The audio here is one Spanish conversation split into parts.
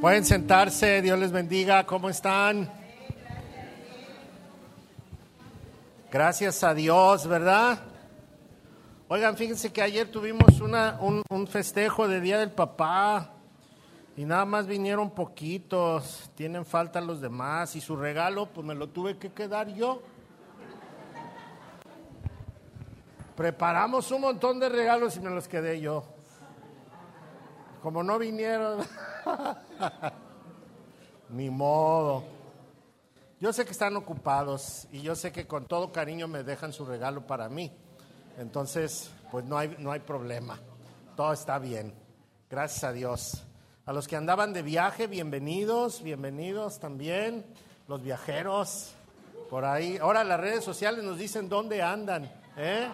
Pueden sentarse, Dios les bendiga, ¿cómo están? Gracias a Dios, ¿verdad? Oigan, fíjense que ayer tuvimos una, un, un festejo de Día del Papá y nada más vinieron poquitos, tienen falta los demás y su regalo pues me lo tuve que quedar yo. Preparamos un montón de regalos y me los quedé yo. Como no vinieron, ni modo. Yo sé que están ocupados y yo sé que con todo cariño me dejan su regalo para mí. Entonces, pues no hay, no hay problema. Todo está bien. Gracias a Dios. A los que andaban de viaje, bienvenidos, bienvenidos también. Los viajeros, por ahí. Ahora las redes sociales nos dicen dónde andan. ¿eh?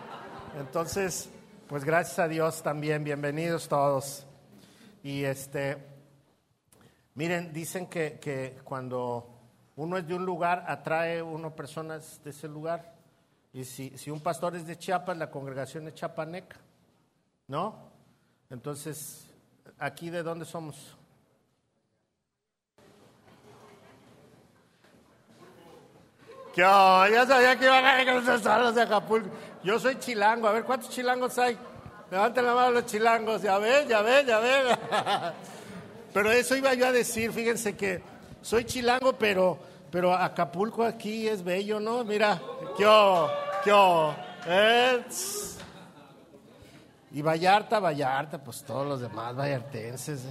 Entonces, pues gracias a Dios también, bienvenidos todos. Y este, miren, dicen que, que cuando uno es de un lugar, atrae uno personas de ese lugar. Y si, si un pastor es de Chiapas, la congregación es chapaneca, ¿no? Entonces, ¿aquí de dónde somos? ¿Qué? Ya sabía que iban a esos solos de Acapulco. Yo soy chilango. A ver, ¿cuántos chilangos hay? Levanten la mano los chilangos. Ya ven, ya ven, ya ven. Pero eso iba yo a decir. Fíjense que soy chilango, pero, pero Acapulco aquí es bello, ¿no? Mira, ¿qué? ¿Qué? ¿Eh? Y Vallarta, Vallarta, pues todos los demás vallartenses.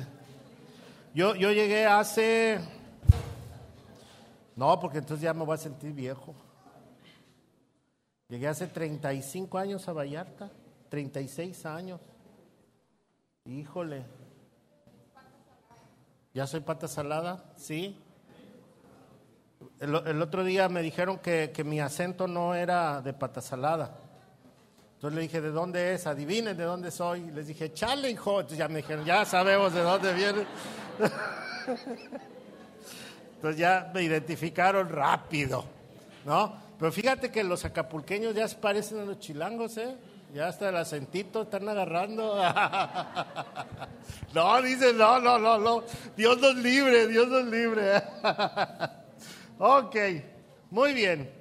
Yo, yo llegué hace... No, porque entonces ya me voy a sentir viejo. Llegué hace 35 años a Vallarta, 36 años. Híjole. ¿Ya soy pata salada? Sí. El, otro día me dijeron que, que, mi acento no era de pata salada. Entonces le dije, ¿de dónde es? Adivinen de dónde soy. Les dije, chale, hijo. Entonces ya me dijeron, ya sabemos de dónde viene. Entonces ya me identificaron rápido, ¿no? Pero fíjate que los acapulqueños ya se parecen a los chilangos, ¿eh? Ya hasta el acentito están agarrando. No, dicen, no, no, no, no. Dios nos libre, Dios nos libre. Ok, muy bien.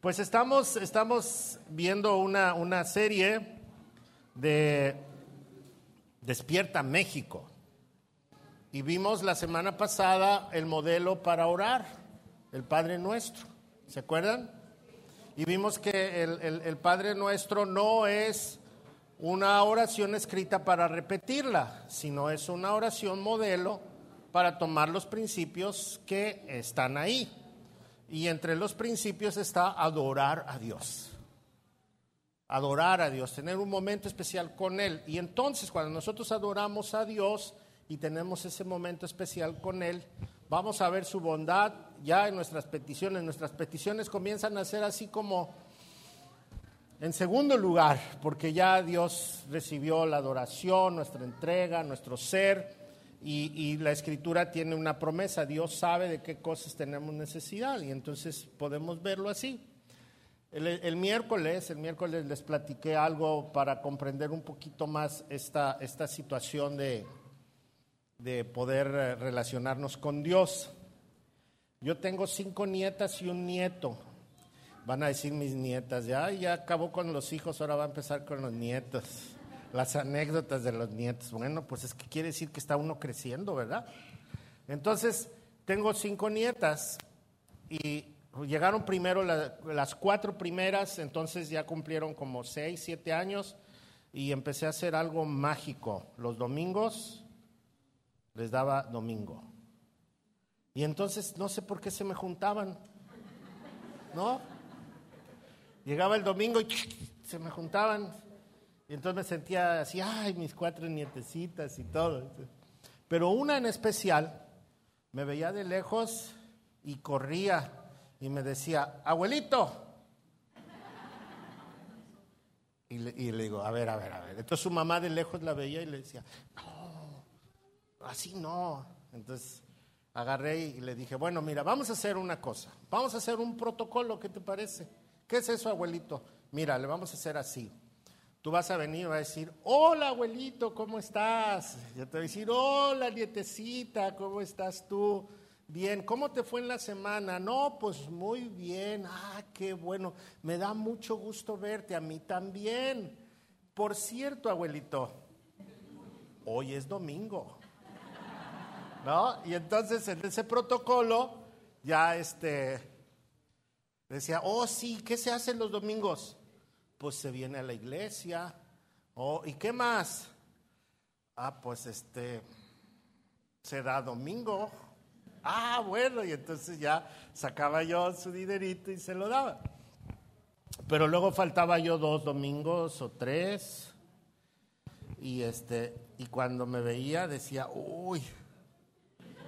Pues estamos, estamos viendo una, una serie de Despierta México. Y vimos la semana pasada el modelo para orar, el Padre Nuestro. ¿Se acuerdan? Y vimos que el, el, Padre Nuestro no es una oración escrita para repetirla, sino es una oración modelo para tomar los principios que están ahí. Y entre los principios está adorar a Dios. Adorar a Dios, tener un momento especial con Él. Y entonces cuando nosotros adoramos a Dios, y tenemos ese momento especial con Él, vamos a ver su bondad ya en nuestras peticiones. Nuestras peticiones comienzan a ser así como en segundo lugar, porque ya Dios recibió la adoración, nuestra entrega, nuestro ser, y, la escritura tiene una promesa, Dios sabe de qué cosas tenemos necesidad, y entonces podemos verlo así. El, el, miércoles, el miércoles les platiqué algo para comprender un poquito más esta, esta situación de, de poder relacionarnos con Dios. Yo tengo cinco nietas y un nieto. Van a decir mis nietas, ya, ya acabó con los hijos, ahora va a empezar con los nietos. Las anécdotas de los nietos. Bueno, pues es que quiere decir que está uno creciendo, ¿verdad? Entonces, tengo cinco nietas y llegaron primero la, las cuatro primeras, entonces ya cumplieron como seis, siete años y empecé a hacer algo mágico. Los domingos les daba domingo. Y entonces no sé por qué se me juntaban, ¿no? Llegaba el domingo y se me juntaban. Y entonces me sentía así, ay, mis cuatro nietecitas y todo. Pero una en especial me veía de lejos y corría y me decía, abuelito. Y le, y le digo, a ver, a ver, a ver. Entonces su mamá de lejos la veía y le decía, no, así no. Entonces agarré y le dije, bueno, mira, vamos a hacer una cosa. Vamos a hacer un protocolo, ¿qué te parece? ¿Qué es eso, abuelito? Mira, le vamos a hacer así. Tú vas a venir y vas a decir, hola abuelito, ¿cómo estás? Yo te voy a decir, hola nietecita, ¿cómo estás tú? Bien, ¿cómo te fue en la semana? No, pues muy bien, ah, qué bueno, me da mucho gusto verte, a mí también. Por cierto, abuelito, hoy es domingo. ¿No? Y entonces en ese protocolo ya este decía, oh sí, ¿qué se hace los domingos? Pues se viene a la iglesia. Oh, ¿y qué más? Ah, pues este se da domingo. Ah, bueno, y entonces ya sacaba yo su dinerito y se lo daba. Pero luego faltaba yo dos domingos o tres. Y este, y cuando me veía decía, uy,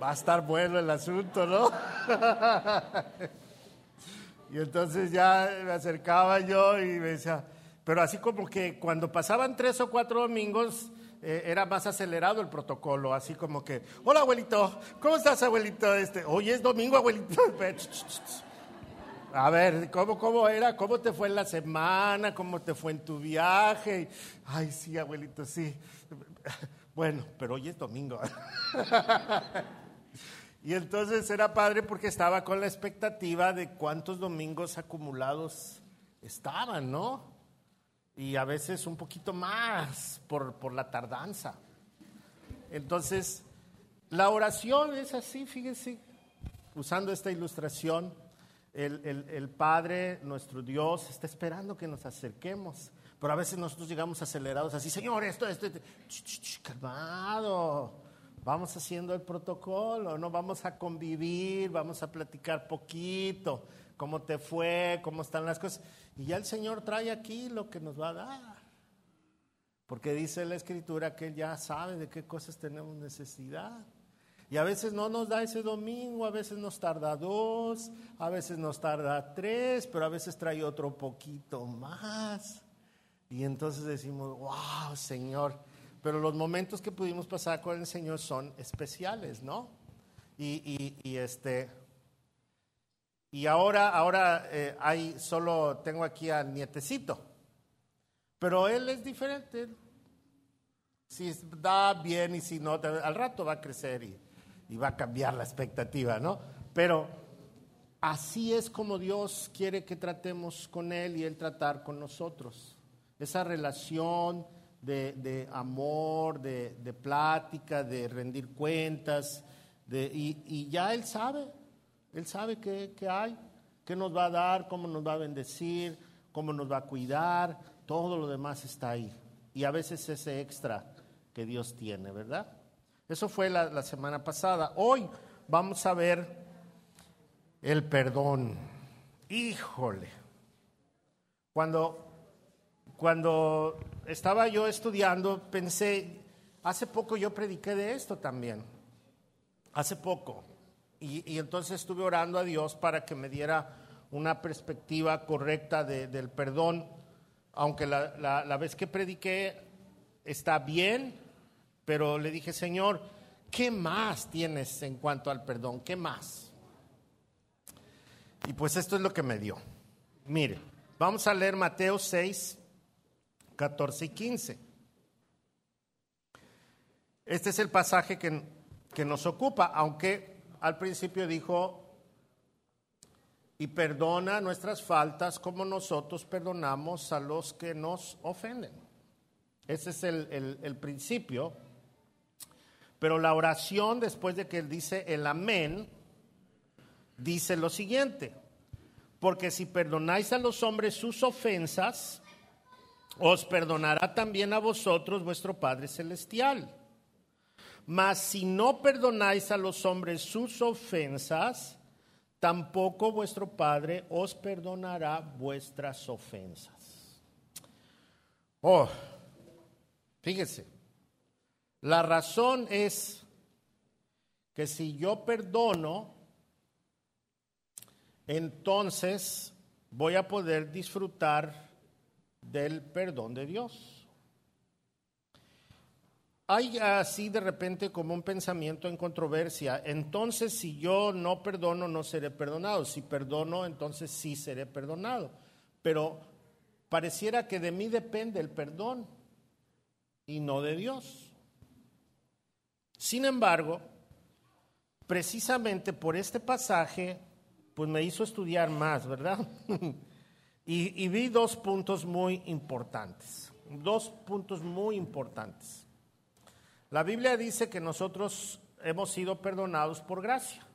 va a estar bueno el asunto, ¿no? y entonces ya me acercaba yo y me decía, pero así como que cuando pasaban tres o cuatro domingos, eh, era más acelerado el protocolo, así como que, hola abuelito, ¿cómo estás abuelito? Este, hoy es domingo abuelito. A ver, ¿cómo, ¿cómo era? ¿Cómo te fue en la semana? ¿Cómo te fue en tu viaje? Ay, sí, abuelito, sí. Bueno, pero hoy es domingo. Y entonces era padre porque estaba con la expectativa de cuántos domingos acumulados estaban, ¿no? Y a veces un poquito más por, por la tardanza. Entonces, la oración es así, fíjense, usando esta ilustración, el, el, el, Padre, nuestro Dios, está esperando que nos acerquemos. Pero a veces nosotros llegamos acelerados así, Señor, esto, esto, esto. calmado vamos haciendo el protocolo, ¿no? Vamos a convivir, vamos a platicar poquito, cómo te fue, cómo están las cosas. Y ya el Señor trae aquí lo que nos va a dar. Porque dice la Escritura que Él ya sabe de qué cosas tenemos necesidad. Y a veces no nos da ese domingo, a veces nos tarda dos, a veces nos tarda tres, pero a veces trae otro poquito más. Y entonces decimos, wow, Señor, pero los momentos que pudimos pasar con el Señor son especiales, ¿no? Y, este, y ahora, ahora eh, hay, solo tengo aquí al nietecito, pero él es diferente. Si da bien y si no, al rato va a crecer y, y va a cambiar la expectativa, ¿no? Pero así es como Dios quiere que tratemos con Él y Él tratar con nosotros. Esa relación de, amor, de, de, plática, de rendir cuentas, de, y, ya Él sabe, Él sabe qué, hay, qué nos va a dar, cómo nos va a bendecir, cómo nos va a cuidar, todo lo demás está ahí. Y a veces ese extra que Dios tiene, ¿verdad? Eso fue la, la semana pasada. Hoy vamos a ver el perdón. Híjole. Cuando cuando estaba yo estudiando, pensé, hace poco yo prediqué de esto también, hace poco. Y, entonces estuve orando a Dios para que me diera una perspectiva correcta del perdón, aunque la, la vez que prediqué está bien, pero le dije, Señor, ¿qué más tienes en cuanto al perdón? ¿Qué más? Y pues esto es lo que me dio. Mire, vamos a leer Mateo 6, 14 y 15. Este es el pasaje que, que nos ocupa, aunque al principio dijo, y perdona nuestras faltas como nosotros perdonamos a los que nos ofenden. Ese es el, el, principio. Pero la oración, después de que él dice el amén, dice lo siguiente, porque si perdonáis a los hombres sus ofensas, os perdonará también a vosotros vuestro Padre Celestial. Mas si no perdonáis a los hombres sus ofensas, tampoco vuestro Padre os perdonará vuestras ofensas. Oh, fíjese, la razón es que si yo perdono, entonces voy a poder disfrutar del perdón de Dios. Hay así de repente como un pensamiento en controversia. Entonces, si yo no perdono, no seré perdonado. Si perdono, entonces sí seré perdonado. Pero pareciera que de mí depende el perdón y no de Dios. Sin embargo, precisamente por este pasaje, pues me hizo estudiar más, ¿verdad? y, vi dos puntos muy importantes, dos puntos muy importantes. La Biblia dice que nosotros hemos sido perdonados por gracia.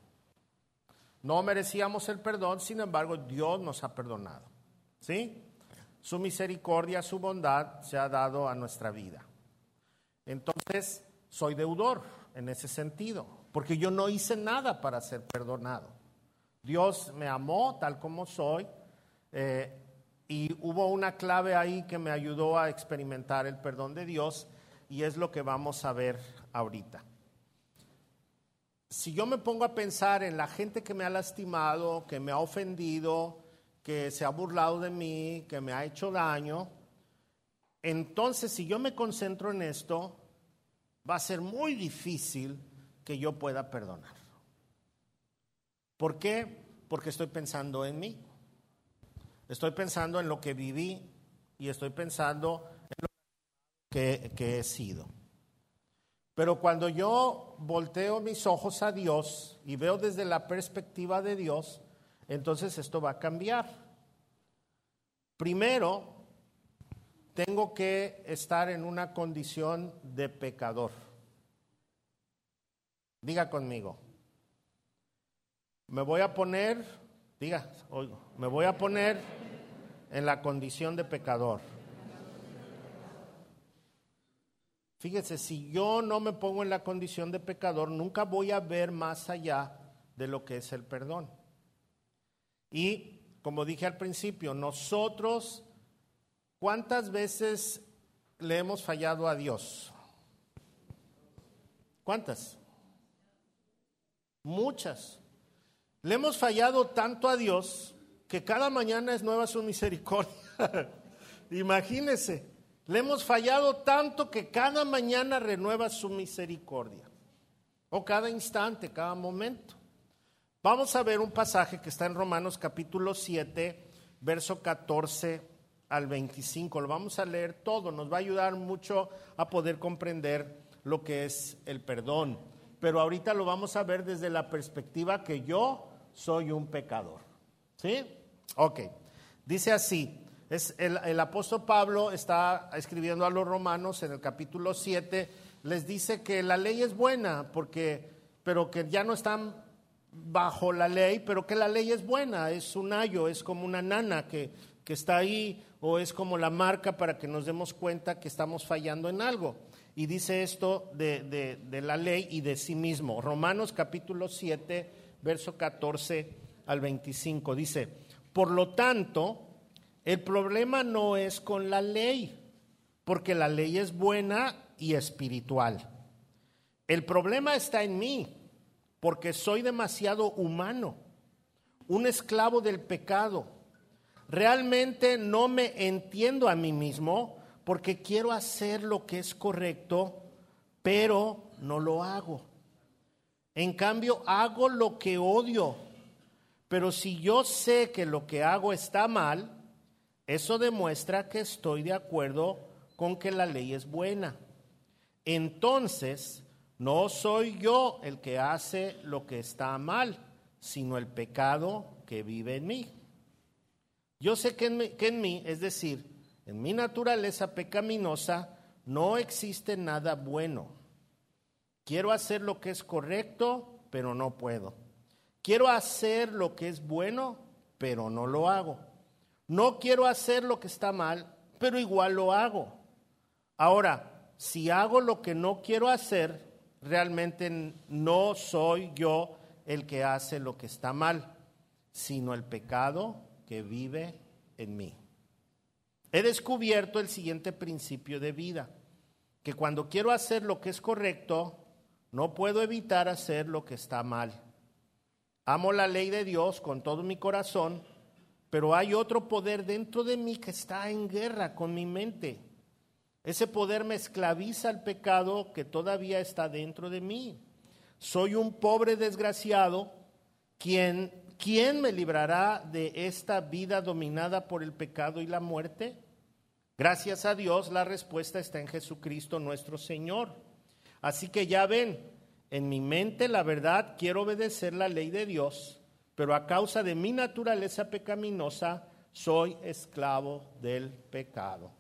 No merecíamos el perdón, sin embargo, Dios nos ha perdonado. ¿Sí? Su misericordia, su bondad se ha dado a nuestra vida. Entonces, soy deudor en ese sentido, porque yo no hice nada para ser perdonado. Dios me amó tal como soy eh, y hubo una clave ahí que me ayudó a experimentar el perdón de Dios y es lo que vamos a ver ahorita. Si yo me pongo a pensar en la gente que me ha lastimado, que me ha ofendido, que se ha burlado de mí, que me ha hecho daño, entonces si yo me concentro en esto, va a ser muy difícil que yo pueda perdonar. ¿Por qué? Porque estoy pensando en mí. Estoy pensando en lo que viví y estoy pensando en lo que, he sido. Pero cuando yo volteo mis ojos a Dios y veo desde la perspectiva de Dios, entonces esto va a cambiar. Primero, tengo que estar en una condición de pecador. Diga conmigo. Me voy a poner, diga, oigo, me voy a poner en la condición de pecador. Fíjese, si yo no me pongo en la condición de pecador, nunca voy a ver más allá de lo que es el perdón. Y como dije al principio, nosotros, ¿cuántas veces le hemos fallado a Dios? ¿Cuántas? Muchas. Le hemos fallado tanto a Dios que cada mañana es nueva su misericordia. Imagínese. Le hemos fallado tanto que cada mañana renueva su misericordia. O cada instante, cada momento. Vamos a ver un pasaje que está en Romanos capítulo 7, verso 14 al 25. Lo vamos a leer todo. Nos va a ayudar mucho a poder comprender lo que es el perdón. Pero ahorita lo vamos a ver desde la perspectiva que yo soy un pecador. ¿Sí? Ok. Dice así, es el, apóstol Pablo está escribiendo a los romanos en el capítulo 7, les dice que la ley es buena, porque, pero que ya no están bajo la ley, pero que la ley es buena, es un ayo, es como una nana que, que está ahí, o es como la marca para que nos demos cuenta que estamos fallando en algo. Y dice esto de, de, de la ley y de sí mismo. Romanos capítulo 7, verso 14 al 25, dice, por lo tanto, el problema no es con la ley, porque la ley es buena y espiritual. El problema está en mí, porque soy demasiado humano, un esclavo del pecado. Realmente no me entiendo a mí mismo porque quiero hacer lo que es correcto, pero no lo hago. En cambio, hago lo que odio. Pero si yo sé que lo que hago está mal, eso demuestra que estoy de acuerdo con que la ley es buena. Entonces, no soy yo el que hace lo que está mal, sino el pecado que vive en mí. Yo sé que en, mí, es decir, en mi naturaleza pecaminosa, no existe nada bueno. Quiero hacer lo que es correcto, pero no puedo. Quiero hacer lo que es bueno, pero no lo hago. No quiero hacer lo que está mal, pero igual lo hago. Ahora, si hago lo que no quiero hacer, realmente no soy yo el que hace lo que está mal, sino el pecado que vive en mí. He descubierto el siguiente principio de vida, que cuando quiero hacer lo que es correcto, no puedo evitar hacer lo que está mal. Amo la ley de Dios con todo mi corazón, pero hay otro poder dentro de mí que está en guerra con mi mente. Ese poder me esclaviza al pecado que todavía está dentro de mí. Soy un pobre desgraciado. ¿Quién, ¿Quién me librará de esta vida dominada por el pecado y la muerte? Gracias a Dios la respuesta está en Jesucristo nuestro Señor. Así que ya ven, en mi mente la verdad quiero obedecer la ley de Dios, pero a causa de mi naturaleza pecaminosa soy esclavo del pecado.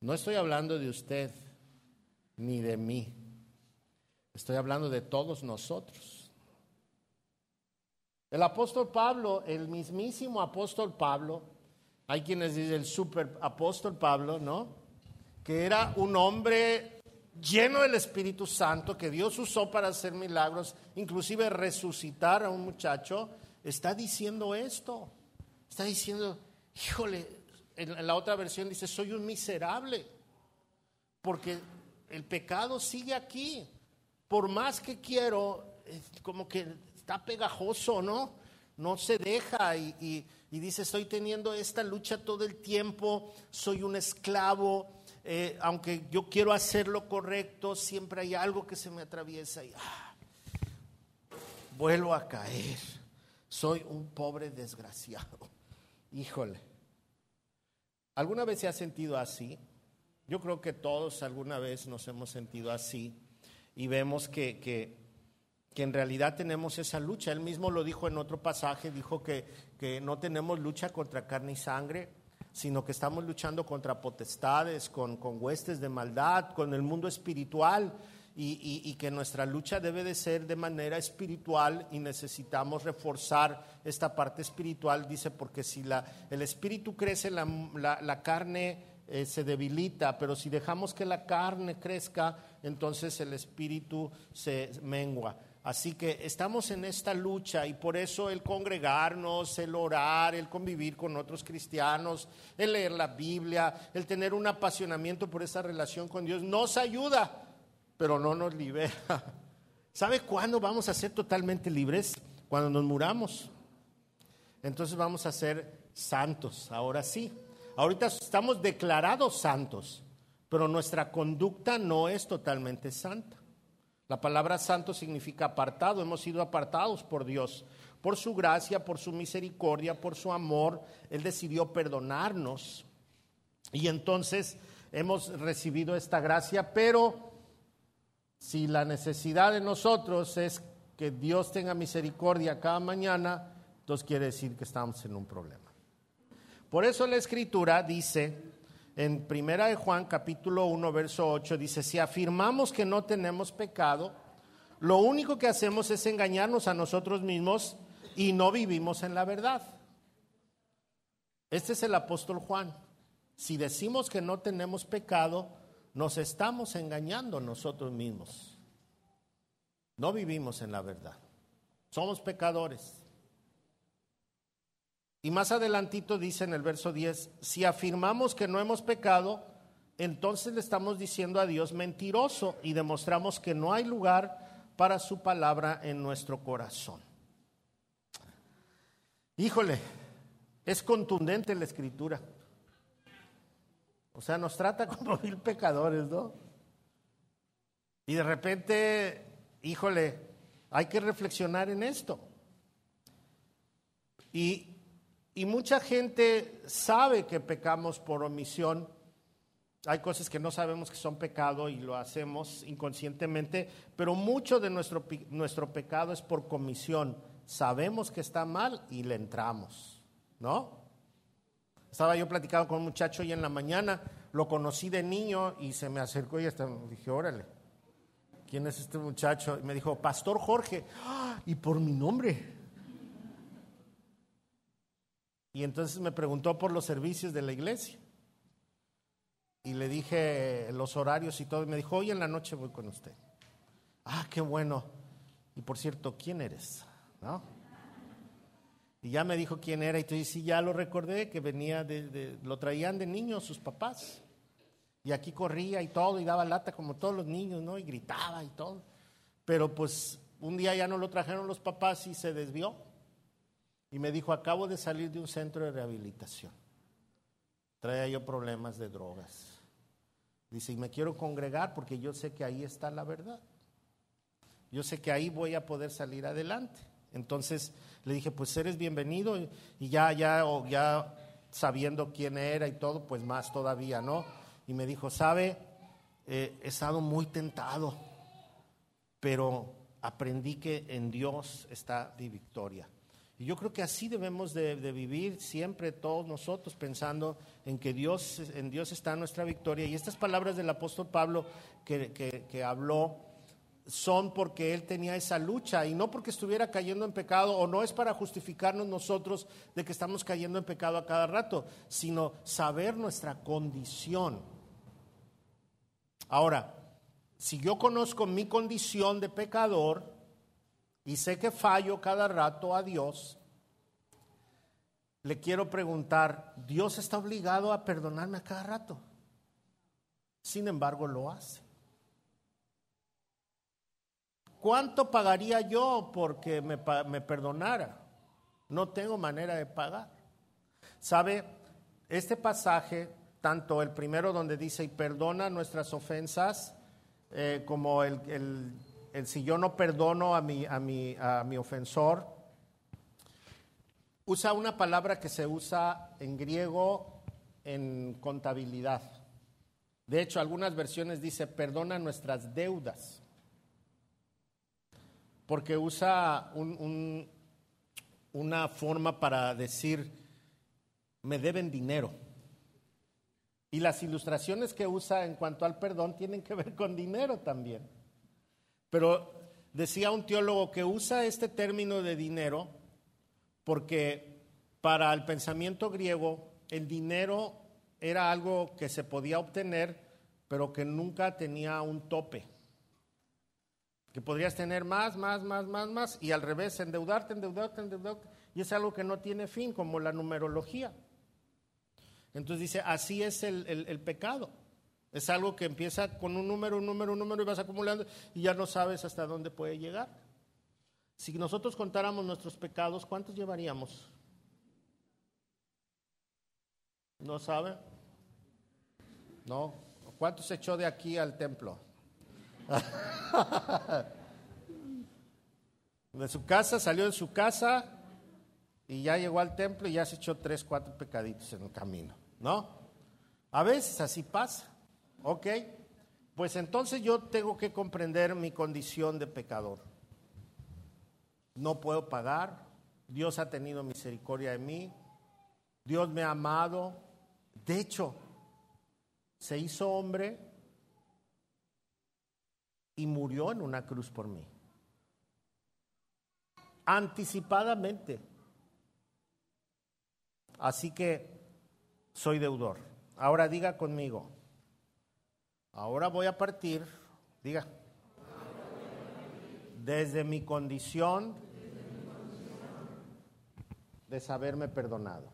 No estoy hablando de usted ni de mí. Estoy hablando de todos nosotros. El apóstol Pablo, el mismísimo apóstol Pablo, hay quienes dicen el super apóstol Pablo, ¿no? Que era un hombre lleno del Espíritu Santo, que Dios usó para hacer milagros, inclusive resucitar a un muchacho, está diciendo esto. Está diciendo, híjole, en la otra versión dice, soy un miserable, porque el pecado sigue aquí. Por más que quiero, como que está pegajoso, ¿no? No se deja y, dice, estoy teniendo esta lucha todo el tiempo, soy un esclavo, eh, aunque yo quiero hacer lo correcto, siempre hay algo que se me atraviesa y ah, vuelvo a caer. Soy un pobre desgraciado. Híjole. ¿Alguna vez se ha sentido así? Yo creo que todos alguna vez nos hemos sentido así y vemos que, que, en realidad tenemos esa lucha. Él mismo lo dijo en otro pasaje, dijo que, que no tenemos lucha contra carne y sangre, sino que estamos luchando contra potestades, con, con huestes de maldad, con el mundo espiritual. Y, y, que nuestra lucha debe de ser de manera espiritual y necesitamos reforzar esta parte espiritual, dice, porque si la, el espíritu crece, la, la, carne eh, se debilita, pero si dejamos que la carne crezca, entonces el espíritu se mengua. Así que estamos en esta lucha y por eso el congregarnos, el orar, el convivir con otros cristianos, el leer la Biblia, el tener un apasionamiento por esa relación con Dios nos ayuda, pero no nos libera. ¿Sabe cuándo vamos a ser totalmente libres? Cuando nos muramos. Entonces vamos a ser santos, ahora sí. Ahorita estamos declarados santos, pero nuestra conducta no es totalmente santa. La palabra santo significa apartado, hemos sido apartados por Dios, por su gracia, por su misericordia, por su amor. Él decidió perdonarnos y entonces hemos recibido esta gracia, pero si la necesidad de nosotros es que Dios tenga misericordia cada mañana, entonces quiere decir que estamos en un problema. Por eso la escritura dice en Primera de Juan capítulo 1 verso 8 dice, si afirmamos que no tenemos pecado, lo único que hacemos es engañarnos a nosotros mismos y no vivimos en la verdad. Este es el apóstol Juan. Si decimos que no tenemos pecado, nos estamos engañando nosotros mismos. No vivimos en la verdad. Somos pecadores. Y más adelantito dice en el verso 10, si afirmamos que no hemos pecado, entonces le estamos diciendo a Dios mentiroso y demostramos que no hay lugar para su palabra en nuestro corazón. Híjole, es contundente la escritura. O sea, nos trata como mil pecadores, ¿no? Y de repente, híjole, hay que reflexionar en esto. Y y mucha gente sabe que pecamos por omisión. Hay cosas que no sabemos que son pecado y lo hacemos inconscientemente, pero mucho de nuestro, nuestro pecado es por comisión. Sabemos que está mal y le entramos, ¿no? Estaba yo platicando con un muchacho y en la mañana lo conocí de niño y se me acercó y hasta dije, órale, ¿quién es este muchacho? Y me dijo, Pastor Jorge, ¡Ah! y por mi nombre. Y entonces me preguntó por los servicios de la iglesia. Y le dije los horarios y todo. Y me dijo, hoy en la noche voy con usted. Ah, qué bueno. Y por cierto, ¿quién eres? ¿No? Y ya me dijo quién era. Y entonces sí, ya lo recordé, que venía de, lo traían de niño sus papás. Y aquí corría y todo, y daba lata como todos los niños, ¿no? Y gritaba y todo. Pero pues un día ya no lo trajeron los papás y se desvió y me dijo, acabo de salir de un centro de rehabilitación. Traía yo problemas de drogas. Dice, y me quiero congregar porque yo sé que ahí está la verdad. Yo sé que ahí voy a poder salir adelante. Entonces le dije, pues eres bienvenido y ya, ya, ya sabiendo quién era y todo, pues más todavía, ¿no? Y me dijo, ¿sabe? Eh, he estado muy tentado, pero aprendí que en Dios está mi victoria. Y yo creo que así debemos de, vivir siempre todos nosotros, pensando en que Dios, en Dios está nuestra victoria. Y estas palabras del apóstol Pablo que, que habló son porque él tenía esa lucha y no porque estuviera cayendo en pecado o no es para justificarnos nosotros de que estamos cayendo en pecado a cada rato, sino saber nuestra condición. Ahora, si yo conozco mi condición de pecador y sé que fallo cada rato a Dios, le quiero preguntar, ¿Dios está obligado a perdonarme a cada rato? Sin embargo, lo hace. ¿Cuánto pagaría yo porque me, me perdonara? No tengo manera de pagar. ¿Sabe? Este pasaje, tanto el primero donde dice, y perdona nuestras ofensas, eh, como el, el, si yo no perdono a mi, a, mi, a mi ofensor, usa una palabra que se usa en griego en contabilidad. De hecho, algunas versiones dice, perdona nuestras deudas porque usa una forma para decir, me deben dinero. Y las ilustraciones que usa en cuanto al perdón tienen que ver con dinero también. Pero decía un teólogo que usa este término de dinero porque para el pensamiento griego el dinero era algo que se podía obtener, pero que nunca tenía un tope que podrías tener más, más, más, más, más, y al revés, endeudarte, endeudarte, endeudarte, y es algo que no tiene fin, como la numerología. Entonces dice, así es el, el, pecado. Es algo que empieza con un número, un número, un número, y vas acumulando, y ya no sabes hasta dónde puede llegar. Si nosotros contáramos nuestros pecados, ¿cuántos llevaríamos? ¿No sabe? ¿No? ¿Cuántos echó de aquí al templo? de su casa, salió de su casa y ya llegó al templo y ya se echó tres, cuatro pecaditos en el camino, ¿no? A veces así pasa, ¿ok? Pues entonces yo tengo que comprender mi condición de pecador. No puedo pagar, Dios ha tenido misericordia de mí, Dios me ha amado, de hecho, se hizo hombre y murió en una cruz por mí. Anticipadamente. Así que soy deudor. Ahora diga conmigo. Ahora voy a partir, diga, desde mi condición de saberme perdonado.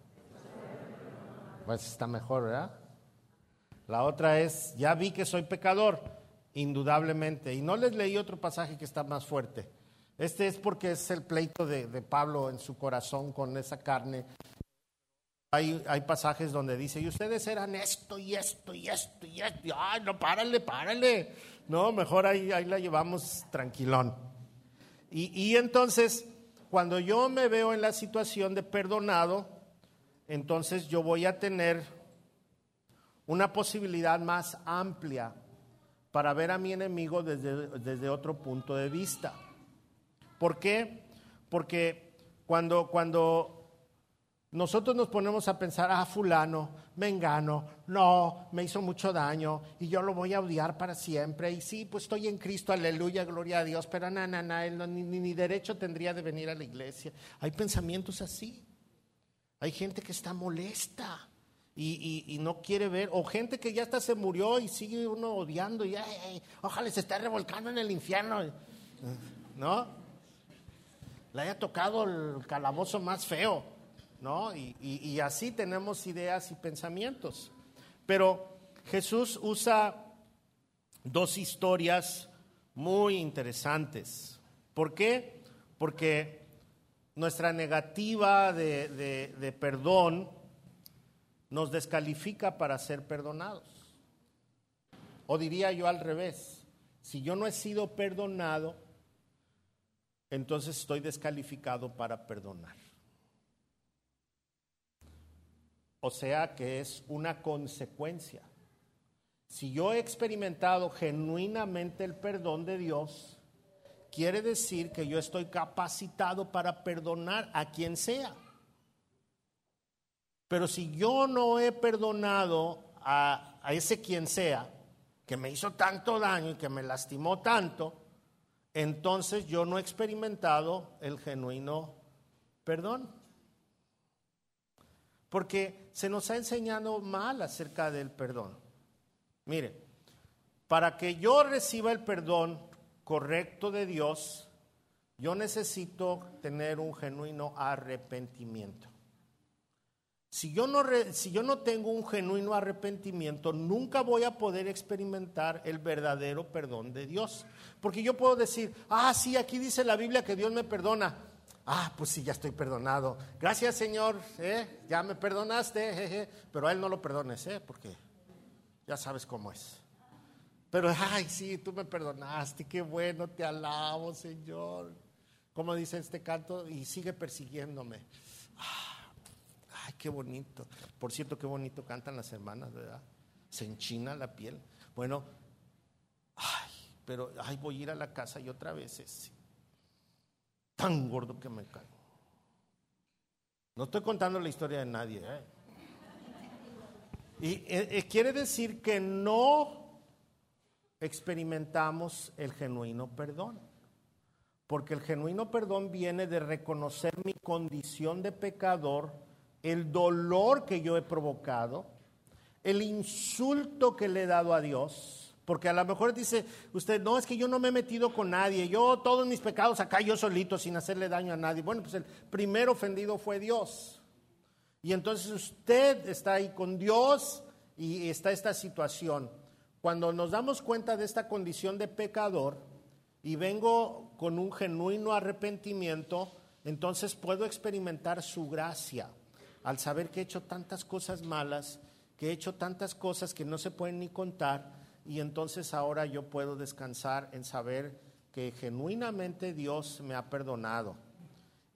Pues está mejor, ¿verdad? La otra es, ya vi que soy pecador indudablemente. Y no les leí otro pasaje que está más fuerte. Este es porque es el pleito de, Pablo en su corazón con esa carne. Hay, hay, pasajes donde dice, y ustedes eran esto y esto y esto y esto. ay, no, párale, párale. No, mejor ahí, ahí la llevamos tranquilón. Y, y entonces, cuando yo me veo en la situación de perdonado, entonces yo voy a tener una posibilidad más amplia para ver a mi enemigo desde, desde otro punto de vista. ¿Por qué? Porque cuando, cuando nosotros nos ponemos a pensar, ah, fulano, me engano, no, me hizo mucho daño y yo lo voy a odiar para siempre. Y sí, pues estoy en Cristo, aleluya, gloria a Dios, pero na, na, na, él ni, ni derecho tendría de venir a la iglesia. Hay pensamientos así. Hay gente que está molesta y, no quiere ver, o gente que ya hasta se murió y sigue uno odiando y ojalá se está revolcando en el infierno, ¿no? Le haya tocado el calabozo más feo, Y, así tenemos ideas y pensamientos. Pero Jesús usa dos historias muy interesantes. ¿Por qué? Porque nuestra negativa de perdón nos descalifica para ser perdonados. O diría yo al revés, si yo no he sido perdonado, entonces estoy descalificado para perdonar. O sea que es una consecuencia. Si yo he experimentado genuinamente el perdón de Dios, quiere decir que yo estoy capacitado para perdonar a quien sea. Pero si yo no he perdonado a, a ese quien sea, que me hizo tanto daño y que me lastimó tanto, entonces yo no he experimentado el genuino perdón. Porque se nos ha enseñado mal acerca del perdón. Mire, para que yo reciba el perdón correcto de Dios, yo necesito tener un genuino arrepentimiento. Si yo, no tengo un genuino arrepentimiento, nunca voy a poder experimentar el verdadero perdón de Dios. Porque yo puedo decir, ah, sí, aquí dice la Biblia que Dios me perdona. Ah, pues sí, ya estoy perdonado. Gracias, Señor, ¿eh? ya me perdonaste, jeje. pero a Él no lo perdones, ¿eh? porque ya sabes cómo es. Pero, ay, sí, tú me perdonaste, qué bueno, te alabo, Señor. Como dice este canto, y sigue persiguiéndome. Ah, ay, qué bonito. Por cierto, qué bonito cantan las hermanas, ¿verdad? Se enchina la piel. Bueno, ay, pero, ay, voy a ir a la casa y otra vez es tan gordo que me cago. No estoy contando la historia de nadie, ¿eh? Y eh, eh, quiere decir que no experimentamos el genuino perdón. Porque el genuino perdón viene de reconocer mi condición de pecador, el dolor que yo he provocado, el insulto que le he dado a Dios. Porque a lo mejor dice usted, no, es que yo no me he metido con nadie, yo todos mis pecados acá yo solito sin hacerle daño a nadie. Bueno, pues el primer ofendido fue Dios. Y entonces usted está ahí con Dios y está esta situación. Cuando nos damos cuenta de esta condición de pecador y vengo con un genuino arrepentimiento, entonces puedo experimentar su gracia al saber que he hecho tantas cosas malas, que he hecho tantas cosas que no se pueden ni contar, y entonces ahora yo puedo descansar en saber que genuinamente Dios me ha perdonado.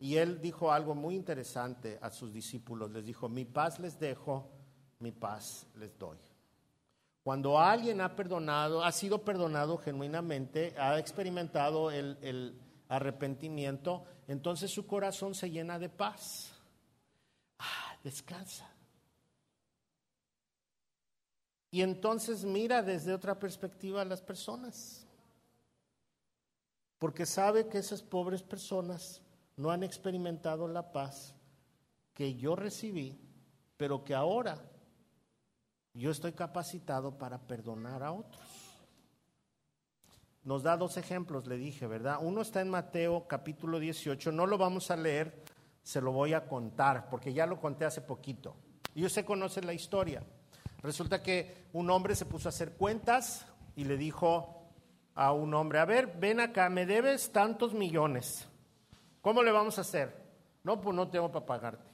Y él dijo algo muy interesante a sus discípulos, les dijo, mi paz les dejo, mi paz les doy. Cuando alguien ha perdonado, ha sido perdonado genuinamente, ha experimentado el, arrepentimiento, entonces su corazón se llena de paz. Ah, descansa. Y entonces mira desde otra perspectiva a las personas. Porque sabe que esas pobres personas no han experimentado la paz que yo recibí, pero que ahora yo estoy capacitado para perdonar a otros. Nos da dos ejemplos, le dije, ¿verdad? Uno está en Mateo capítulo 18, no lo vamos a leer, se lo voy a contar, porque ya lo conté hace poquito. Y usted conoce la historia. Resulta que un hombre se puso a hacer cuentas y le dijo a un hombre, a ver, ven acá, me debes tantos millones. ¿Cómo le vamos a hacer? No, pues no tengo para pagarte.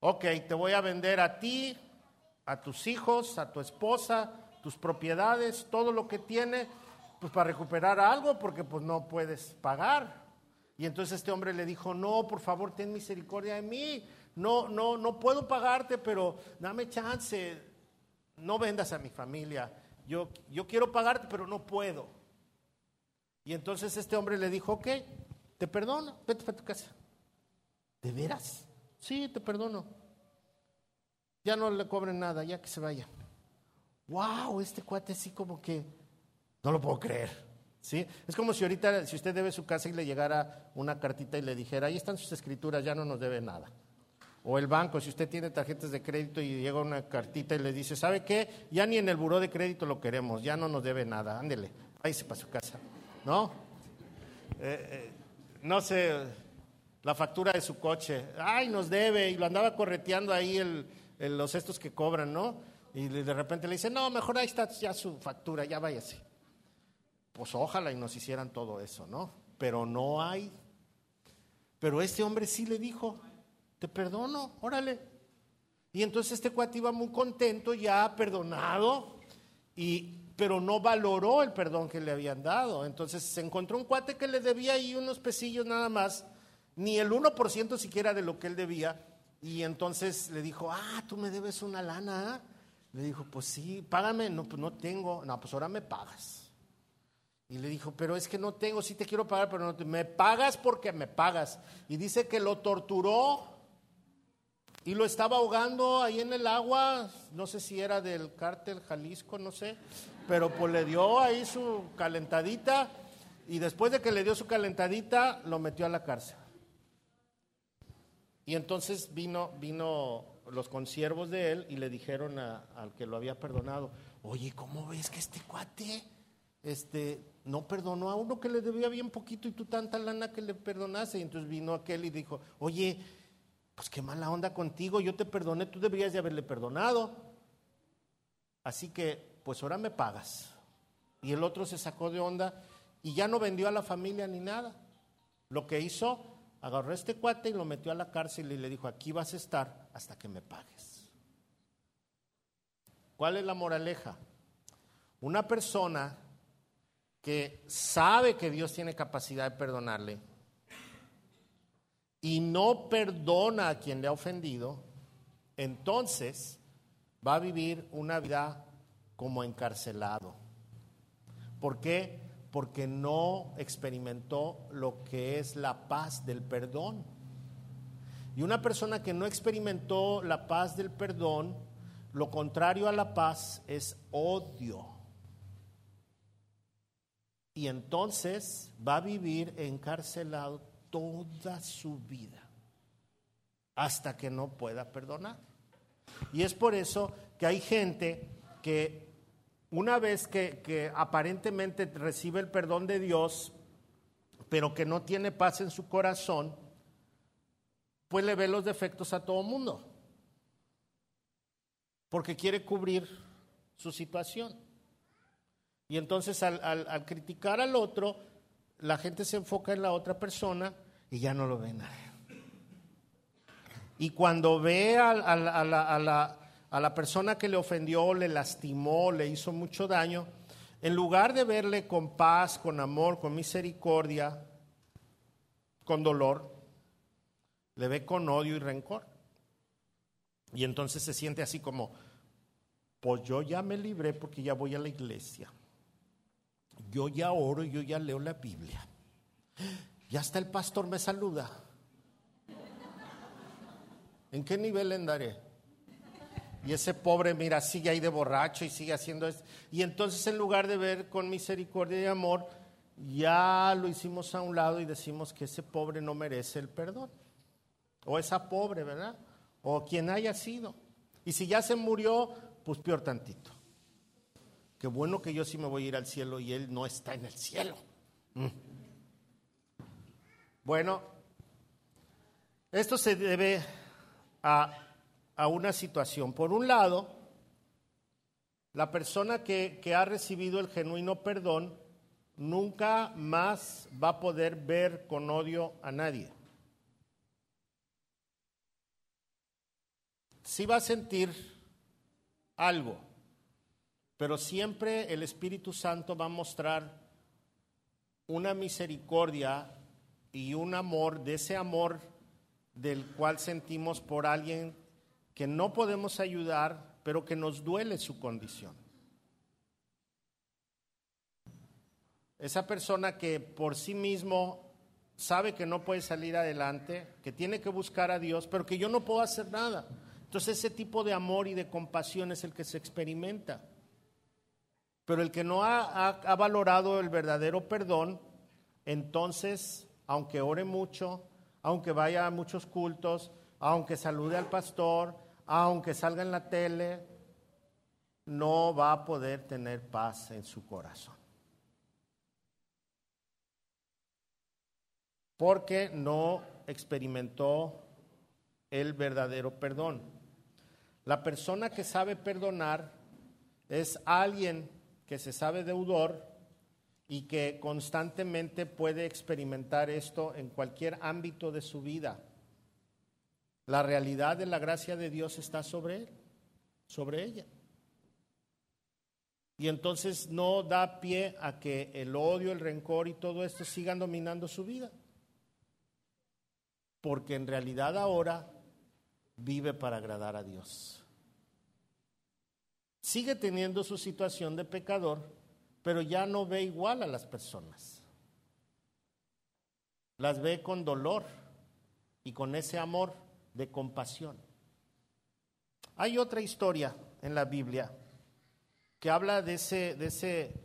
Ok, te voy a vender a ti, a tus hijos, a tu esposa, tus propiedades, todo lo que tiene, pues para recuperar algo, porque pues no puedes pagar. Y entonces este hombre le dijo, no, por favor, ten misericordia de mí. No, no, no puedo pagarte, pero dame chance. No vendas a mi familia. Yo, yo quiero pagarte, pero no puedo. Y entonces este hombre le dijo, ok, te perdono, vete para tu casa. ¿De veras? Sí, te perdono ya no le cobren nada, ya que se vaya. Wow, este cuate así como que no lo puedo creer. ¿sí? Es como si ahorita, si usted debe su casa y le llegara una cartita y le dijera, ahí están sus escrituras, ya no nos debe nada. O el banco, si usted tiene tarjetas de crédito y llega una cartita y le dice, ¿sabe qué? Ya ni en el buró de crédito lo queremos, ya no nos debe nada, ándele, se para su casa. ¿No? Eh, eh, no sé, la factura de su coche, ay, nos debe, y lo andaba correteando ahí el, los estos que cobran, ¿no? Y de repente le dicen, no, mejor ahí está ya su factura, ya váyase. Pues ojalá y nos hicieran todo eso, ¿no? Pero no hay. Pero este hombre sí le dijo, te perdono, órale. Y entonces este cuate iba muy contento, ya perdonado, y, pero no valoró el perdón que le habían dado. Entonces se encontró un cuate que le debía ahí unos pesillos nada más, ni el 1% siquiera de lo que él debía, Y entonces le dijo, ah, tú me debes una lana. ¿ah?". Le dijo, pues sí, págame. No, pues no tengo. No, pues ahora me pagas. Y le dijo, pero es que no tengo, sí te quiero pagar, pero no te, me pagas porque me pagas. Y dice que lo torturó y lo estaba ahogando ahí en el agua, no sé si era del cártel Jalisco, no sé, pero pues le dio ahí su calentadita y después de que le dio su calentadita, lo metió a la cárcel. Y entonces vino, vino los consiervos de él y le dijeron al que lo había perdonado, oye, ¿cómo ves que este cuate este, no perdonó a uno que le debía bien poquito y tú tanta lana que le perdonaste? Y entonces vino aquel y dijo, oye, pues qué mala onda contigo, yo te perdoné, tú deberías de haberle perdonado. Así que, pues ahora me pagas. Y el otro se sacó de onda y ya no vendió a la familia ni nada. Lo que hizo, agarró este cuate y lo metió a la cárcel y le dijo, aquí vas a estar hasta que me pagues. ¿Cuál es la moraleja? Una persona que sabe que Dios tiene capacidad de perdonarle y no perdona a quien le ha ofendido, entonces va a vivir una vida como encarcelado. ¿Por qué? porque no experimentó lo que es la paz del perdón. Y una persona que no experimentó la paz del perdón, lo contrario a la paz es odio. Y entonces va a vivir encarcelado toda su vida hasta que no pueda perdonar. Y es por eso que hay gente que una vez que, aparentemente recibe el perdón de Dios, pero que no tiene paz en su corazón, pues le ve los defectos a todo mundo, porque quiere cubrir su situación. Y entonces al, criticar al otro, la gente se enfoca en la otra persona y ya no lo ve nadie. Y cuando ve a, la, a la persona que le ofendió, le lastimó, le hizo mucho daño, en lugar de verle con paz, con amor, con misericordia, con dolor, le ve con odio y rencor. Y entonces se siente así como, pues yo ya me libré porque ya voy a la iglesia. Yo ya oro y yo ya leo la Biblia. Ya hasta el pastor me saluda. ¿En qué nivel andaré? Y ese pobre, mira, sigue ahí de borracho y sigue haciendo esto. Y entonces en lugar de ver con misericordia y amor, ya lo hicimos a un lado y decimos que ese pobre no merece el perdón. O esa pobre, ¿verdad? O quien haya sido. Y si ya se murió, pues peor tantito. Qué bueno que yo sí me voy a ir al cielo y él no está en el cielo. Mm. Bueno, esto se debe a a una situación. Por un lado, la persona que, ha recibido el genuino perdón nunca más va a poder ver con odio a nadie. Sí va a sentir algo, pero siempre el Espíritu Santo va a mostrar una misericordia y un amor, de ese amor del cual sentimos por alguien que no podemos ayudar, pero que nos duele su condición. Esa persona que por sí mismo sabe que no puede salir adelante, que tiene que buscar a Dios, pero que yo no puedo hacer nada. Entonces ese tipo de amor y de compasión es el que se experimenta. Pero el que no ha, ha valorado el verdadero perdón, entonces, aunque ore mucho, aunque vaya a muchos cultos, aunque salude al pastor, aunque salga en la tele, no va a poder tener paz en su corazón. Porque no experimentó el verdadero perdón. La persona que sabe perdonar es alguien que se sabe deudor y que constantemente puede experimentar esto en cualquier ámbito de su vida. La realidad de la gracia de Dios está sobre él, sobre ella. Y entonces no da pie a que el odio, el rencor y todo esto sigan dominando su vida. Porque en realidad ahora vive para agradar a Dios. Sigue teniendo su situación de pecador, pero ya no ve igual a las personas. Las ve con dolor y con ese amor de compasión. Hay otra historia en la Biblia que habla de ese, de ese,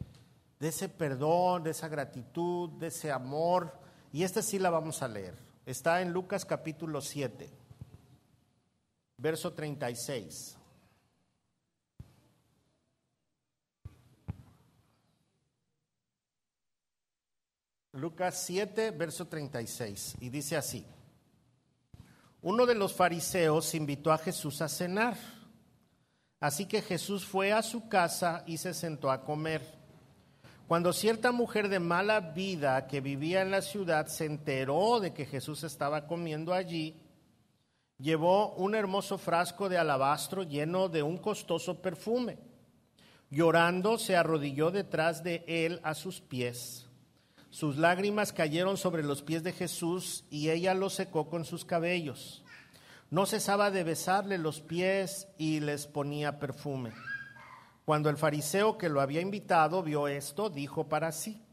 de ese perdón, de esa gratitud, de ese amor, y esta sí la vamos a leer. Está en Lucas capítulo 7, verso 36. Lucas 7, verso 36, y dice así. Uno de los fariseos invitó a Jesús a cenar. Así que Jesús fue a su casa y se sentó a comer. Cuando cierta mujer de mala vida que vivía en la ciudad se enteró de que Jesús estaba comiendo allí, llevó un hermoso frasco de alabastro lleno de un costoso perfume. Llorando se arrodilló detrás de él a sus pies. Sus lágrimas cayeron sobre los pies de Jesús y ella los secó con sus cabellos. No cesaba de besarle los pies y les ponía perfume. Cuando el fariseo que lo había invitado vio esto, dijo para sí,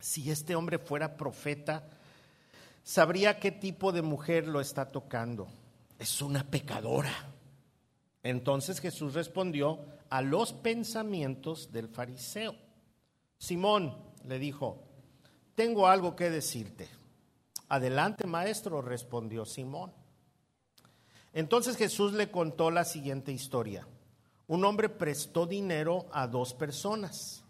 si este hombre fuera profeta, sabría qué tipo de mujer lo está tocando. Es una pecadora. Entonces Jesús respondió a los pensamientos del fariseo. Simón, le dijo, tengo algo que decirte. Adelante, maestro, respondió Simón. Entonces Jesús le contó la siguiente historia. Un hombre prestó dinero a dos personas,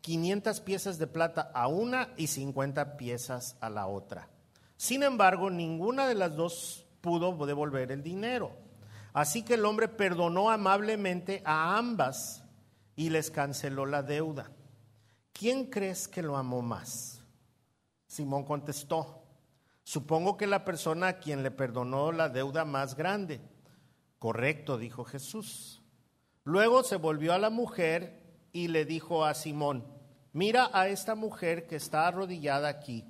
500 piezas de plata a una y 50 piezas a la otra. Sin embargo, ninguna de las dos pudo devolver el dinero. Así que el hombre perdonó amablemente a ambas y les canceló la deuda. ¿Quién crees que lo amó más? Simón contestó, supongo que la persona a quien le perdonó la deuda más grande. Correcto, dijo Jesús. Luego se volvió a la mujer y le dijo a Simón, mira a esta mujer que está arrodillada aquí.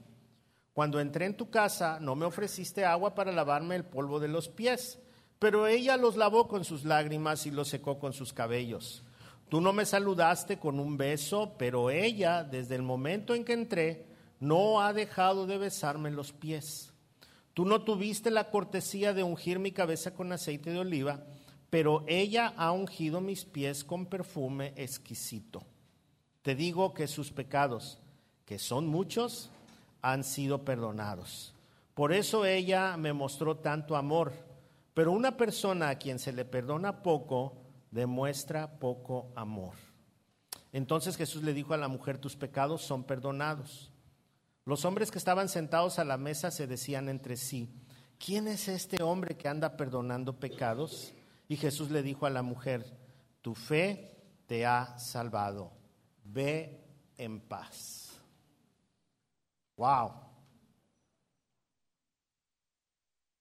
Cuando entré en tu casa no me ofreciste agua para lavarme el polvo de los pies, pero ella los lavó con sus lágrimas y los secó con sus cabellos. Tú no me saludaste con un beso, pero ella, desde el momento en que entré, no ha dejado de besarme los pies. Tú no tuviste la cortesía de ungir mi cabeza con aceite de oliva, pero ella ha ungido mis pies con perfume exquisito. Te digo que sus pecados, que son muchos, han sido perdonados. Por eso ella me mostró tanto amor. Pero una persona a quien se le perdona poco, demuestra poco amor. Entonces Jesús le dijo a la mujer, tus pecados son perdonados. Los hombres que estaban sentados a la mesa se decían entre sí, ¿quién es este hombre que anda perdonando pecados? Y Jesús le dijo a la mujer, tu fe te ha salvado, ve en paz. Wow.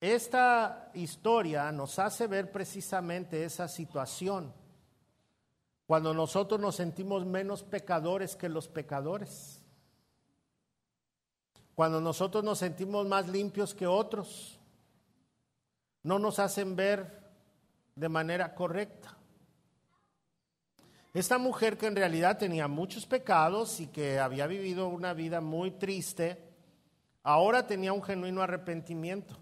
Esta historia nos hace ver precisamente esa situación, cuando nosotros nos sentimos menos pecadores que los pecadores, cuando nosotros nos sentimos más limpios que otros, no nos hacen ver de manera correcta. Esta mujer que en realidad tenía muchos pecados y que había vivido una vida muy triste, ahora tenía un genuino arrepentimiento.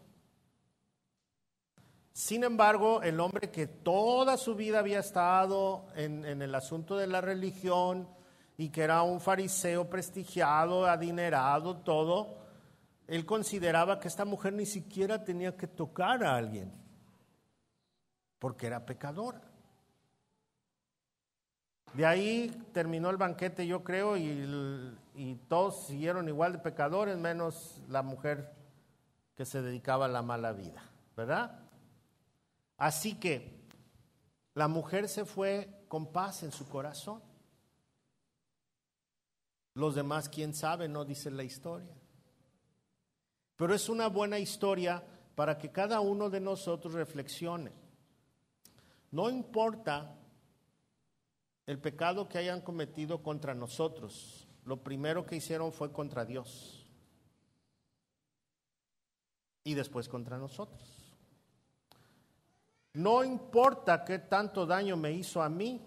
Sin embargo, el hombre que toda su vida había estado en, el asunto de la religión y que era un fariseo prestigiado, adinerado, todo, él consideraba que esta mujer ni siquiera tenía que tocar a alguien, porque era pecadora. De ahí terminó el banquete, yo creo, y, y, todos siguieron igual de pecadores, menos la mujer que se dedicaba a la mala vida, ¿verdad? Así que la mujer se fue con paz en su corazón. Los demás, quién sabe, no dice la historia. Pero es una buena historia para que cada uno de nosotros reflexione. No importa el pecado que hayan cometido contra nosotros, lo primero que hicieron fue contra Dios y después contra nosotros. No importa qué tanto daño me hizo a mí,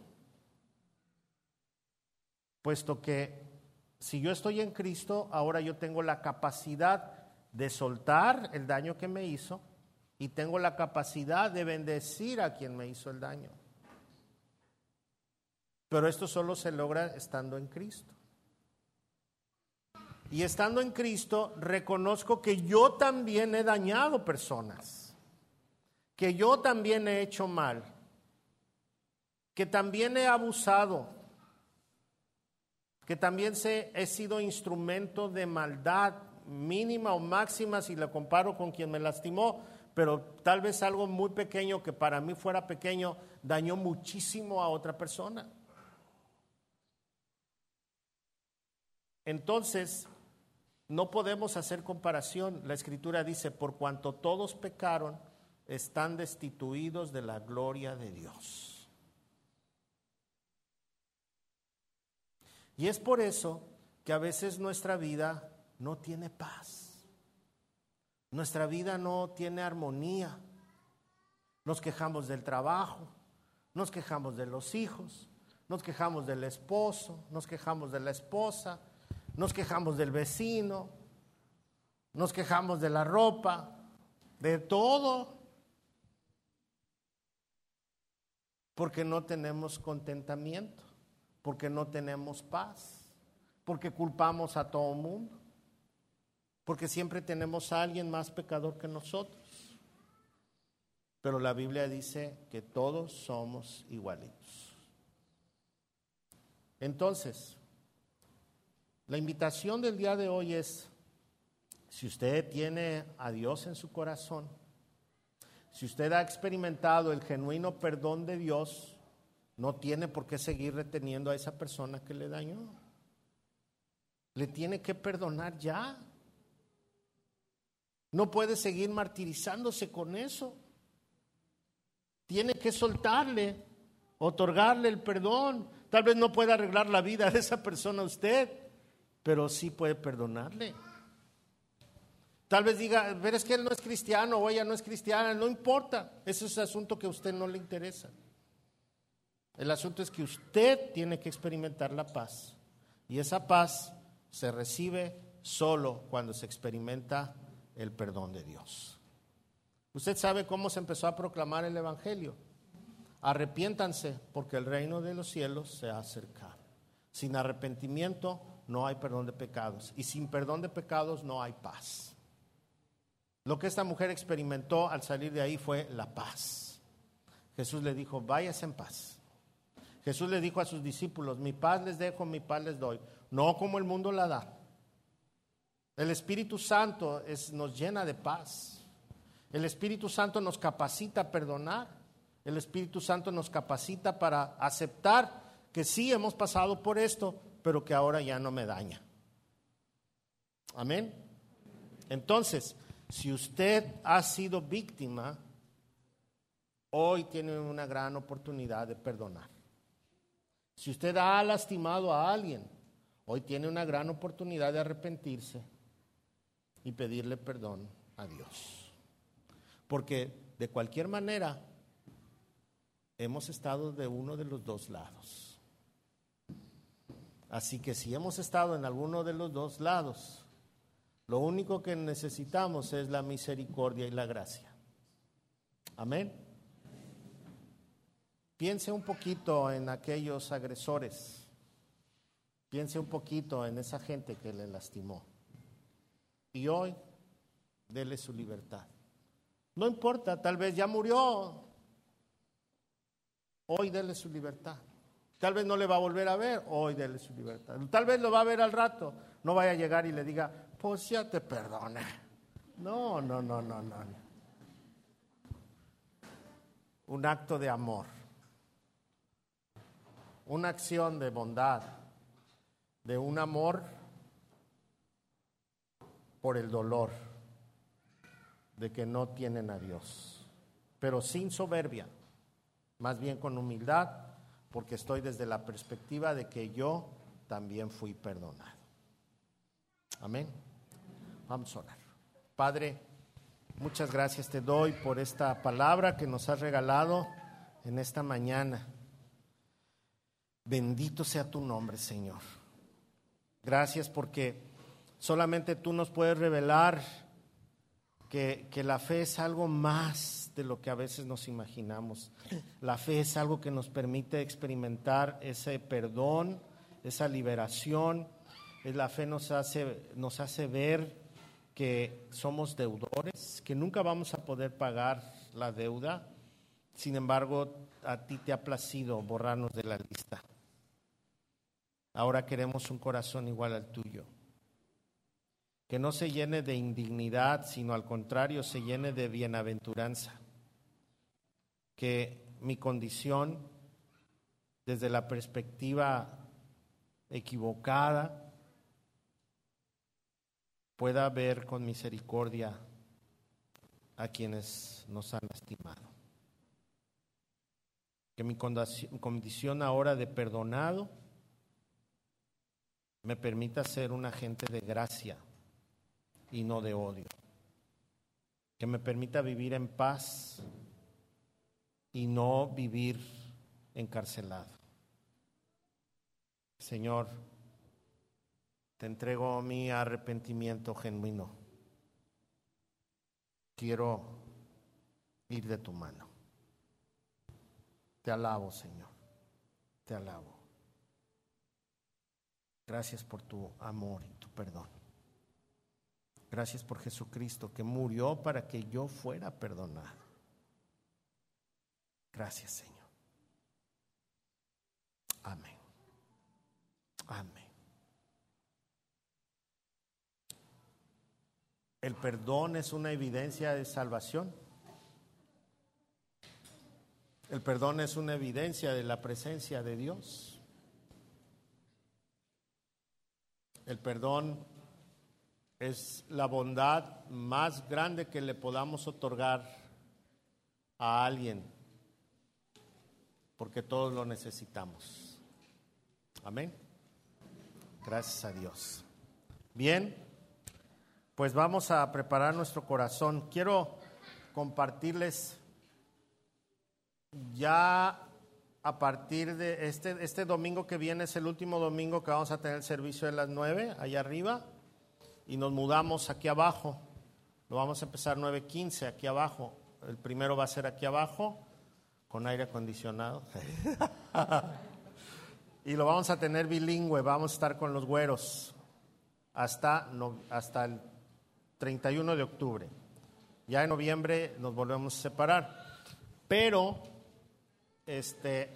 puesto que si yo estoy en Cristo, ahora yo tengo la capacidad de soltar el daño que me hizo y tengo la capacidad de bendecir a quien me hizo el daño. Pero esto solo se logra estando en Cristo. Y estando en Cristo, reconozco que yo también he dañado personas, que yo también he hecho mal, que también he abusado, que también he sido instrumento de maldad mínima o máxima si la comparo con quien me lastimó, pero tal vez algo muy pequeño que para mí fuera pequeño dañó muchísimo a otra persona. Entonces, no podemos hacer comparación. La escritura dice, por cuanto todos pecaron, están destituidos de la gloria de Dios. Y es por eso que a veces nuestra vida no tiene paz. Nuestra vida no tiene armonía. Nos quejamos del trabajo, nos quejamos de los hijos, nos quejamos del esposo, nos quejamos de la esposa, nos quejamos del vecino, nos quejamos de la ropa, de todo, porque no tenemos contentamiento, porque no tenemos paz, porque culpamos a todo mundo, porque siempre tenemos a alguien más pecador que nosotros. Pero la Biblia dice que todos somos igualitos. Entonces, la invitación del día de hoy es, si usted tiene a Dios en su corazón, si usted ha experimentado el genuino perdón de Dios, no tiene por qué seguir reteniendo a esa persona que le dañó. Le tiene que perdonar ya. No puede seguir martirizándose con eso. Tiene que soltarle, otorgarle el perdón. Tal vez no pueda arreglar la vida de esa persona usted, pero sí puede perdonarle. Tal vez diga, pero es que él no es cristiano o ella no es cristiana, no importa, ese es asunto que a usted no le interesa. El asunto es que usted tiene que experimentar la paz y esa paz se recibe solo cuando se experimenta el perdón de Dios. Usted sabe cómo se empezó a proclamar el Evangelio. Arrepiéntanse porque el reino de los cielos se ha acercado. Sin arrepentimiento no hay perdón de pecados. Y sin perdón de pecados no hay paz. Lo que esta mujer experimentó al salir de ahí fue la paz. Jesús le dijo, váyase en paz. Jesús le dijo a sus discípulos, mi paz les dejo, mi paz les doy, no como el mundo la da. El Espíritu Santo nos llena de paz. El Espíritu Santo nos capacita a perdonar. El Espíritu Santo nos capacita para aceptar que sí hemos pasado por esto, pero que ahora ya no me daña. Amén. Entonces, si usted ha sido víctima, hoy tiene una gran oportunidad de perdonar. Si usted ha lastimado a alguien, hoy tiene una gran oportunidad de arrepentirse y pedirle perdón a Dios. Porque de cualquier manera hemos estado de uno de los dos lados. Así que si hemos estado en alguno de los dos lados, lo único que necesitamos es la misericordia y la gracia. Amén. Piense un poquito en aquellos agresores. Piense un poquito en esa gente que le lastimó. Y hoy, dele su libertad. No importa, tal vez ya murió. Hoy dele su libertad. Tal vez no le va a volver a ver, hoy déle su libertad. Tal vez lo va a ver al rato, no vaya a llegar y le diga, pues ya te perdona. No, no, no, no, no. Un acto de amor, una acción de bondad, de un amor por el dolor de que no tienen a Dios, pero sin soberbia, más bien con humildad porque estoy desde la perspectiva de que yo también fui perdonado. Amén. Vamos a orar. Padre, muchas gracias te doy por esta palabra que nos has regalado en esta mañana. Bendito sea tu nombre, Señor. Gracias porque solamente tú nos puedes revelar que, que, la fe es algo más de lo que a veces nos imaginamos. La fe es algo que nos permite experimentar ese perdón, esa liberación. La fe nos hace, nos hace ver que somos deudores, que nunca vamos a poder pagar la deuda. Sin embargo, a ti te ha placido borrarnos de la lista. Ahora queremos un corazón igual al tuyo, que no se llene de indignidad, sino al contrario, se llene de bienaventuranza. Que mi condición, desde la perspectiva equivocada, pueda ver con misericordia a quienes nos han lastimado. Que mi condición ahora de perdonado me permita ser un agente de gracia y no de odio. Que me permita vivir en paz y no vivir encarcelado. Señor, te entrego mi arrepentimiento genuino. Quiero ir de tu mano. Te alabo, Señor. Te alabo. Gracias por tu amor y tu perdón. Gracias por Jesucristo que murió para que yo fuera perdonado. Gracias, Señor. Amén. Amén. El perdón es una evidencia de salvación. El perdón es una evidencia de la presencia de Dios. El perdón es la bondad más grande que le podamos otorgar a alguien, porque todos lo necesitamos. Amén. Gracias a Dios. Bien, pues vamos a preparar nuestro corazón. Quiero compartirles ya a partir de este, este domingo que viene, es el último domingo que vamos a tener el servicio de las nueve, allá arriba, y nos mudamos aquí abajo. Lo vamos a empezar 9.15 aquí abajo. El primero va a ser aquí abajo, con aire acondicionado. y lo vamos a tener bilingüe, vamos a estar con los güeros hasta, hasta el 31 de octubre. Ya en noviembre nos volvemos a separar. Pero este,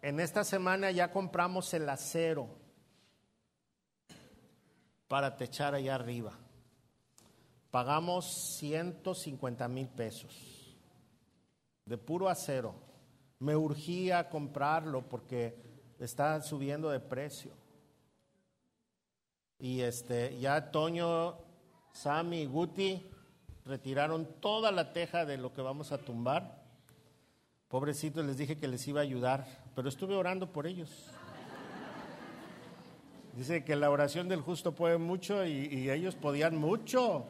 en esta semana ya compramos el acero para techar allá arriba. Pagamos 150 mil pesos de puro acero. Me urgía comprarlo porque está subiendo de precio. Y este, ya Toño, Sammy y Guti retiraron toda la teja de lo que vamos a tumbar Pobrecitos, les dije que les iba a ayudar, pero estuve orando por ellos. Dice que la oración del justo puede mucho y, ellos podían mucho,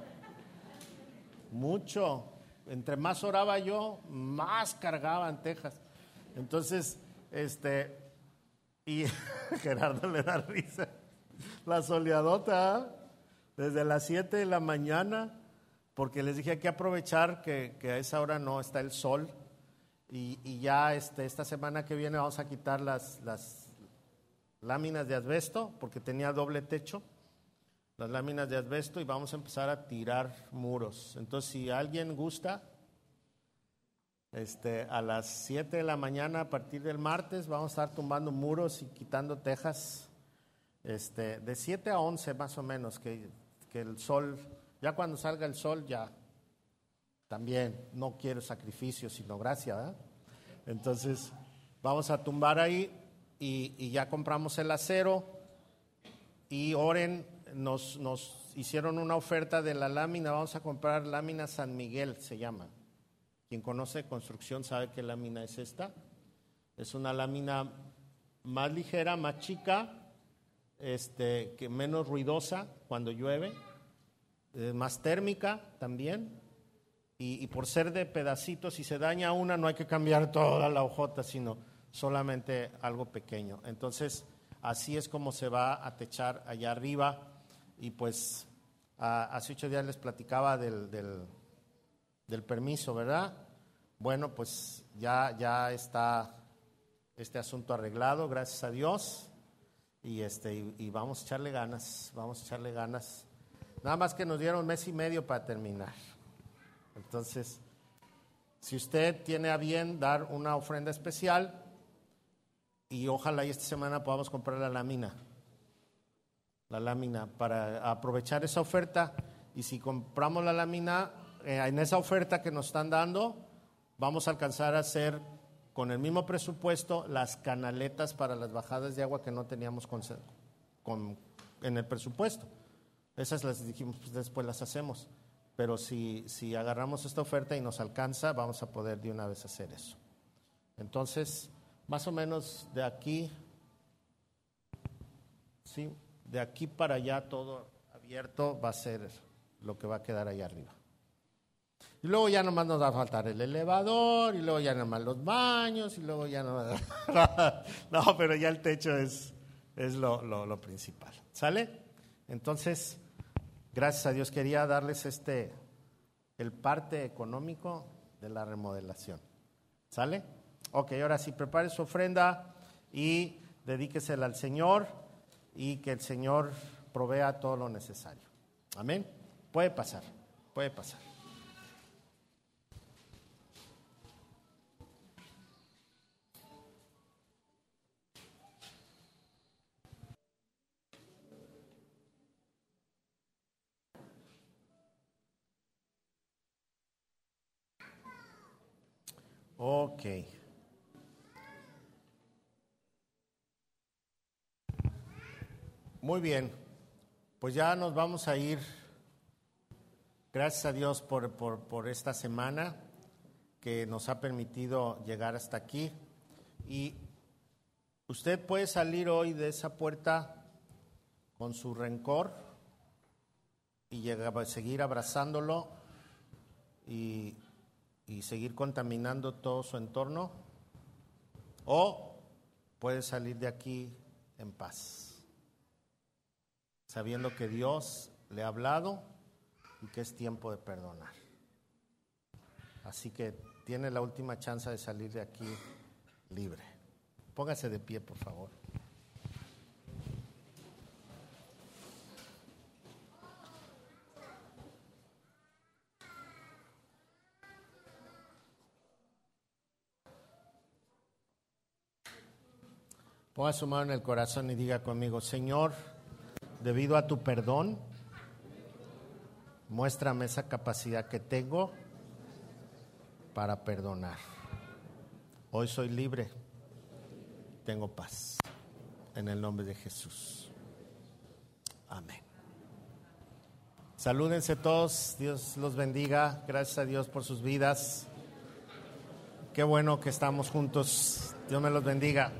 mucho. Entre más oraba yo, más cargaban tejas. Entonces, este, y Gerardo le da risa. La soleadota, desde las 7 de la mañana, porque les dije hay que aprovechar que, que a esa hora no está el sol y, ya este, esta semana que viene vamos a quitar las, las láminas de asbesto, porque tenía doble techo, las láminas de asbesto, y vamos a empezar a tirar muros. Entonces, si alguien gusta, este, a las 7 de la mañana, a partir del martes, vamos a estar tumbando muros y quitando tejas. Este, de 7 a 11 más o menos, que, que el sol, ya cuando salga el sol, ya también no quiero sacrificio, sino gracia. Entonces, vamos a tumbar ahí y, ya compramos el acero y Oren nos, nos hicieron una oferta de la lámina, vamos a comprar lámina San Miguel, se llama. Quien conoce construcción sabe qué lámina es esta. Es una lámina más ligera, más chica, este, que menos ruidosa cuando llueve, más térmica también y, por ser de pedacitos, si se daña una, no hay que cambiar toda la hojota, sino solamente algo pequeño. Entonces, así es como se va a techar allá arriba. Y pues, hace ocho días les platicaba del, del, permiso, ¿verdad? Bueno, pues ya, ya está este asunto arreglado, gracias a Dios. Y, este, y, vamos a echarle ganas, vamos a echarle ganas. Nada más que nos dieron mes y medio para terminar. Entonces, si usted tiene a bien dar una ofrenda especial, y ojalá y esta semana podamos comprar la lámina, la lámina para aprovechar esa oferta. Y si compramos la lámina, eh, en esa oferta que nos están dando, vamos a alcanzar a hacer con el mismo presupuesto las canaletas para las bajadas de agua que no teníamos en el presupuesto. Esas las dijimos, pues después las hacemos pero si, si agarramos esta oferta y nos alcanza, vamos a poder de una vez hacer eso. Entonces, más o menos de aquí, sí, de aquí para allá todo abierto va a ser lo que va a quedar ahí arriba. Y luego ya nomás nos va a faltar el elevador, y luego ya nomás los baños, y luego ya no. no, pero ya el techo es, es lo, lo, lo principal. ¿Sale? Entonces, Gracias a Dios quería darles este, el parte económico de la remodelación. ¿Sale? Ok, ahora sí, prepare su ofrenda y dedíquesela al Señor y que el Señor provea todo lo necesario. Amén. Puede pasar, puede pasar. Ok. Muy bien, pues ya nos vamos a ir. Gracias a Dios por, por, esta semana que nos ha permitido llegar hasta aquí. Y usted puede salir hoy de esa puerta con su rencor y llegar, seguir abrazándolo y y seguir contaminando todo su entorno, o puede salir de aquí en paz, sabiendo que Dios le ha hablado y que es tiempo de perdonar. Así que tiene la última chance de salir de aquí libre. Póngase de pie, por favor. Ponga su mano en el corazón y diga conmigo, Señor, debido a tu perdón, muéstrame esa capacidad que tengo para perdonar. Hoy soy libre, tengo paz. En el nombre de Jesús. Amén. Salúdense todos, Dios los bendiga, gracias a Dios por sus vidas. Qué bueno que estamos juntos, Dios me los bendiga.